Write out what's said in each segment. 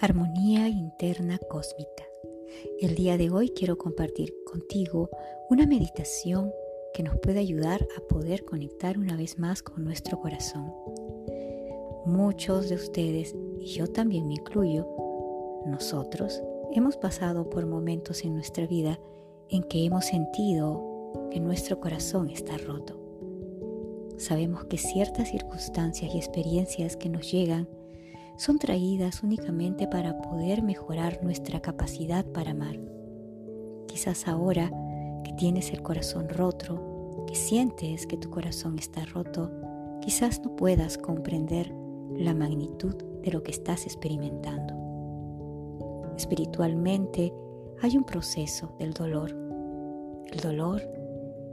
Armonía Interna Cósmica. El día de hoy quiero compartir contigo una meditación que nos puede ayudar a poder conectar una vez más con nuestro corazón. Muchos de ustedes, y yo también me incluyo, nosotros hemos pasado por momentos en nuestra vida en que hemos sentido que nuestro corazón está roto. Sabemos que ciertas circunstancias y experiencias que nos llegan son traídas únicamente para poder mejorar nuestra capacidad para amar. Quizás ahora que tienes el corazón roto, que sientes que tu corazón está roto, quizás no puedas comprender la magnitud de lo que estás experimentando. Espiritualmente hay un proceso del dolor. El dolor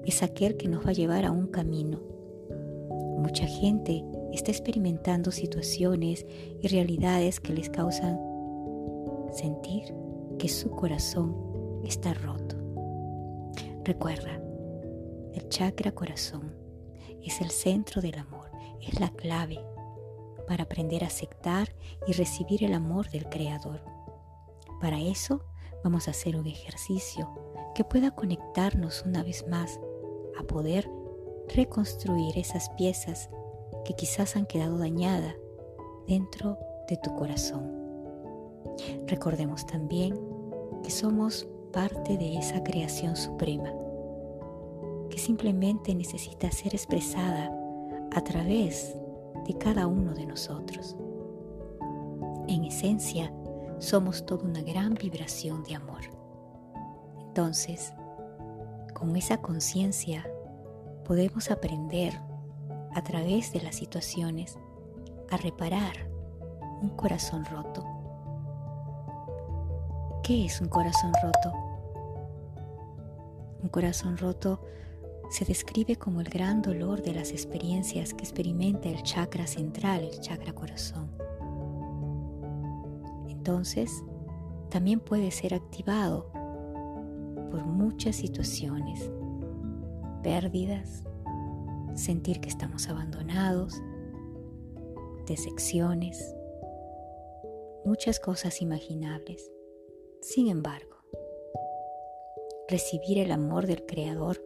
es aquel que nos va a llevar a un camino. Mucha gente está experimentando situaciones y realidades que les causan sentir que su corazón está roto. Recuerda, el chakra corazón es el centro del amor, es la clave para aprender a aceptar y recibir el amor del Creador. Para eso vamos a hacer un ejercicio que pueda conectarnos una vez más a poder reconstruir esas piezas que quizás han quedado dañadas dentro de tu corazón. Recordemos también que somos parte de esa creación suprema, que simplemente necesita ser expresada a través de cada uno de nosotros. En esencia, somos toda una gran vibración de amor. Entonces, con esa conciencia podemos aprender a través de las situaciones a reparar un corazón roto. ¿Qué es un corazón roto? Un corazón roto se describe como el gran dolor de las experiencias que experimenta el chakra central, el chakra corazón. Entonces, también puede ser activado por muchas situaciones, pérdidas, sentir que estamos abandonados, decepciones, muchas cosas imaginables. Sin embargo, recibir el amor del Creador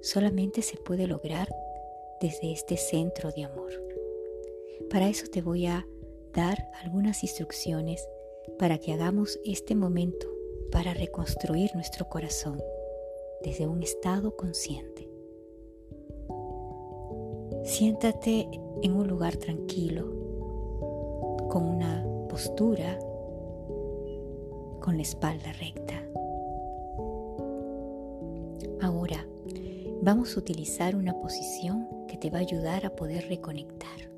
solamente se puede lograr desde este centro de amor. Para eso te voy a dar algunas instrucciones para que hagamos este momento para reconstruir nuestro corazón desde un estado consciente. Siéntate en un lugar tranquilo, con una postura, con la espalda recta. Ahora vamos a utilizar una posición que te va a ayudar a poder reconectar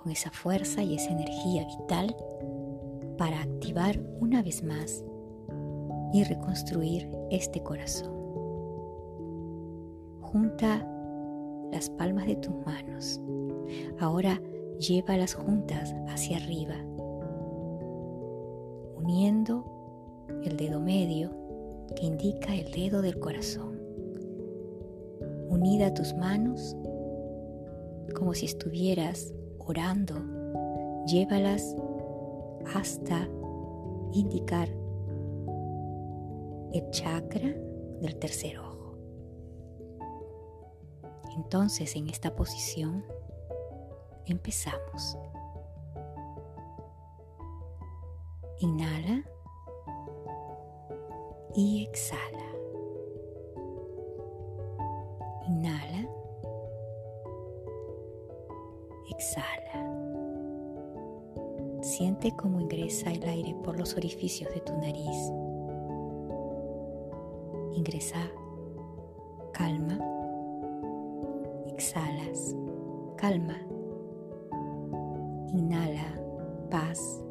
con esa fuerza y esa energía vital para activar una vez más y reconstruir este corazón. Junta las palmas de tus manos. Ahora llévalas juntas hacia arriba, uniendo el dedo medio que indica el dedo del corazón. Unida tus manos, como si estuvieras orando, llévalas hasta indicar el chakra del tercer ojo. Entonces en esta posición empezamos. Inhala y exhala. Inhala. Exhala. Siente cómo ingresa el aire por los orificios de tu nariz. Ingresa calma Inhala, paz.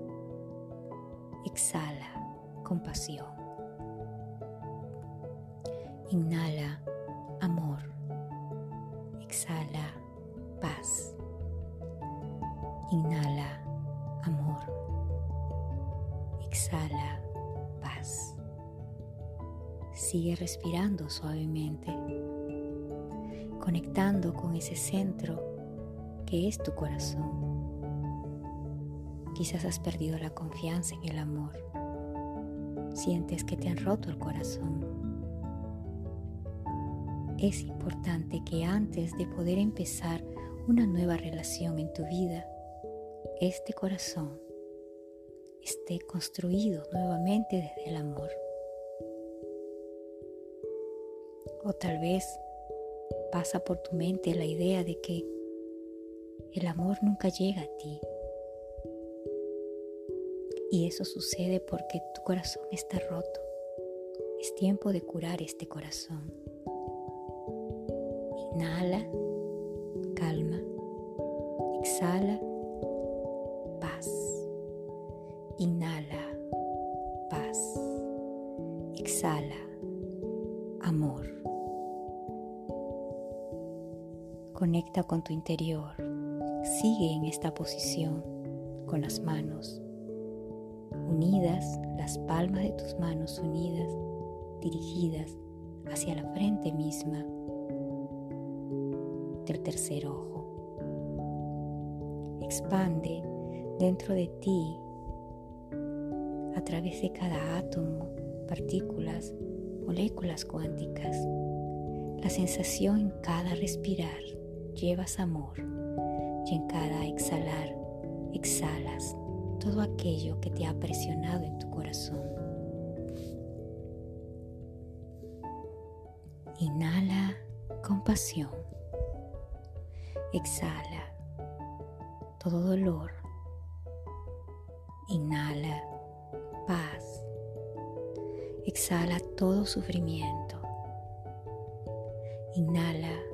Exhala, compasión. Inhala, amor. Exhala, paz. Inhala, amor. Exhala, paz. Sigue respirando suavemente conectando con ese centro que es tu corazón. Quizás has perdido la confianza en el amor. Sientes que te han roto el corazón. Es importante que antes de poder empezar una nueva relación en tu vida, este corazón esté construido nuevamente desde el amor. O tal vez pasa por tu mente la idea de que el amor nunca llega a ti. Y eso sucede porque tu corazón está roto. Es tiempo de curar este corazón. Inhala, calma. Exhala, paz. Inhala, paz. Exhala, amor. Conecta con tu interior. Sigue en esta posición con las manos unidas, las palmas de tus manos unidas, dirigidas hacia la frente misma del tercer ojo. Expande dentro de ti a través de cada átomo, partículas, moléculas cuánticas. La sensación en cada respirar llevas amor en cada exhalar exhalas todo aquello que te ha presionado en tu corazón. Inhala compasión. Exhala todo dolor. Inhala paz. Exhala todo sufrimiento. Inhala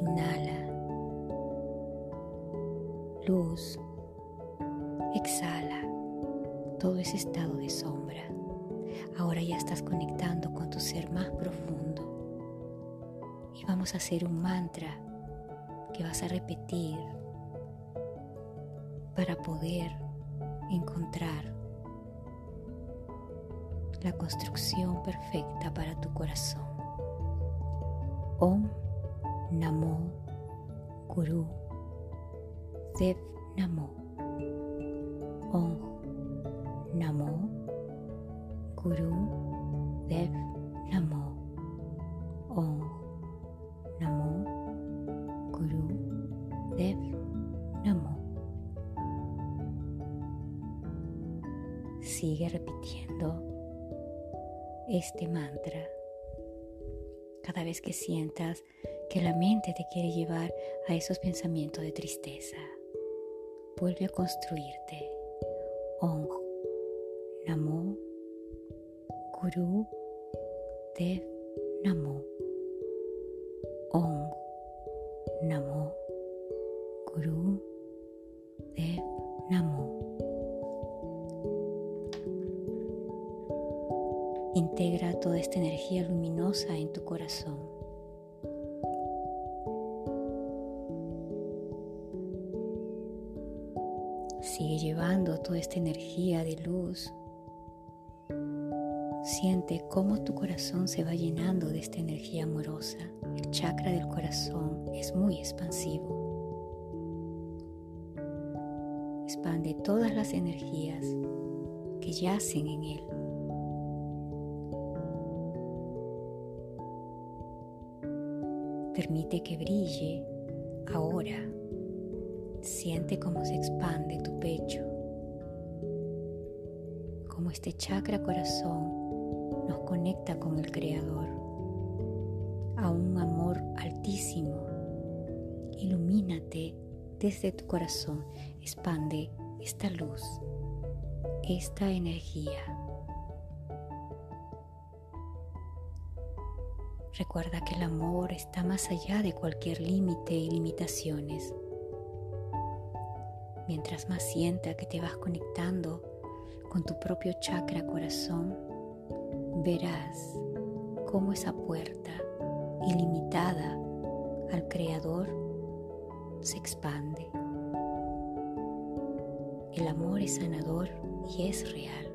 Inhala luz. Exhala todo ese estado de sombra. Ahora ya estás conectando con tu ser más profundo. Y vamos a hacer un mantra que vas a repetir para poder encontrar la construcción perfecta para tu corazón. Om Namo Guru Dev Namo Om Namo Guru Dev Namo Om Namo Guru Dev Namo Sigue repitiendo este mantra cada vez que sientas que la mente te quiere llevar a esos pensamientos de tristeza. Vuelve a construirte. Om Namo Guru Dev Namo Om Namo Guru Dev Namo Integra toda esta energía luminosa en tu corazón. Sigue llevando toda esta energía de luz Siente cómo tu corazón se va llenando de esta energía amorosa. El chakra del corazón es muy expansivo. Expande todas las energías que yacen en él. Permite que brille ahora. Siente cómo se expande tu pecho, como este chakra corazón nos conecta con el Creador, a un amor altísimo. Ilumínate desde tu corazón, expande esta luz, esta energía. Recuerda que el amor está más allá de cualquier límite y limitaciones. Mientras más sienta que te vas conectando con tu propio chakra corazón, verás cómo esa puerta ilimitada al Creador se expande. El amor es sanador y es real.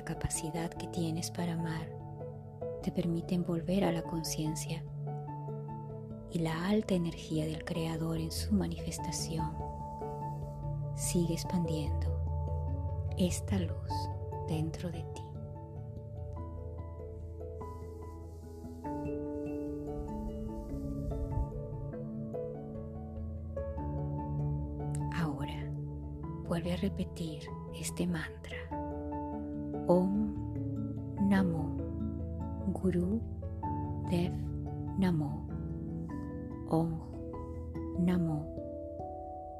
La capacidad que tienes para amar te permiten volver a la conciencia y la alta energía del Creador en su manifestación sigue expandiendo esta luz dentro de ti. Ahora vuelve a repetir este mantra. Guru Dev Namo. Om Namo.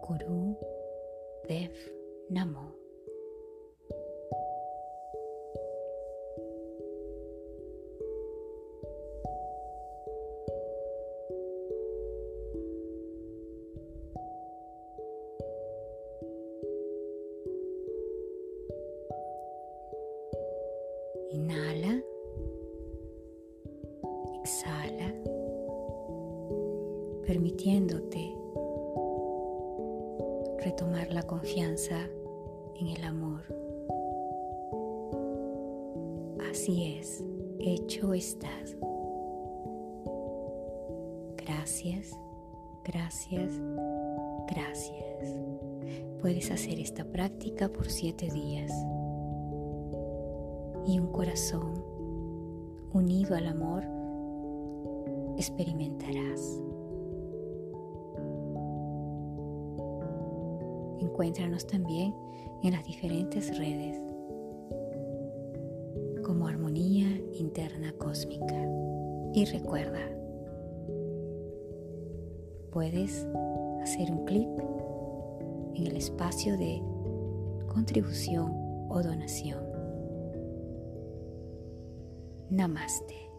Guru Dev Namo Exhala. Permitiéndote retomar la confianza en el amor. Así es, hecho estás. Gracias, gracias, gracias. Puedes hacer esta práctica por siete días y un corazón unido al amor experimentarás. Encuéntranos también en las diferentes redes como Armonía Interna Cósmica. Y recuerda, puedes hacer un clic en el espacio de contribución o donación. Namaste.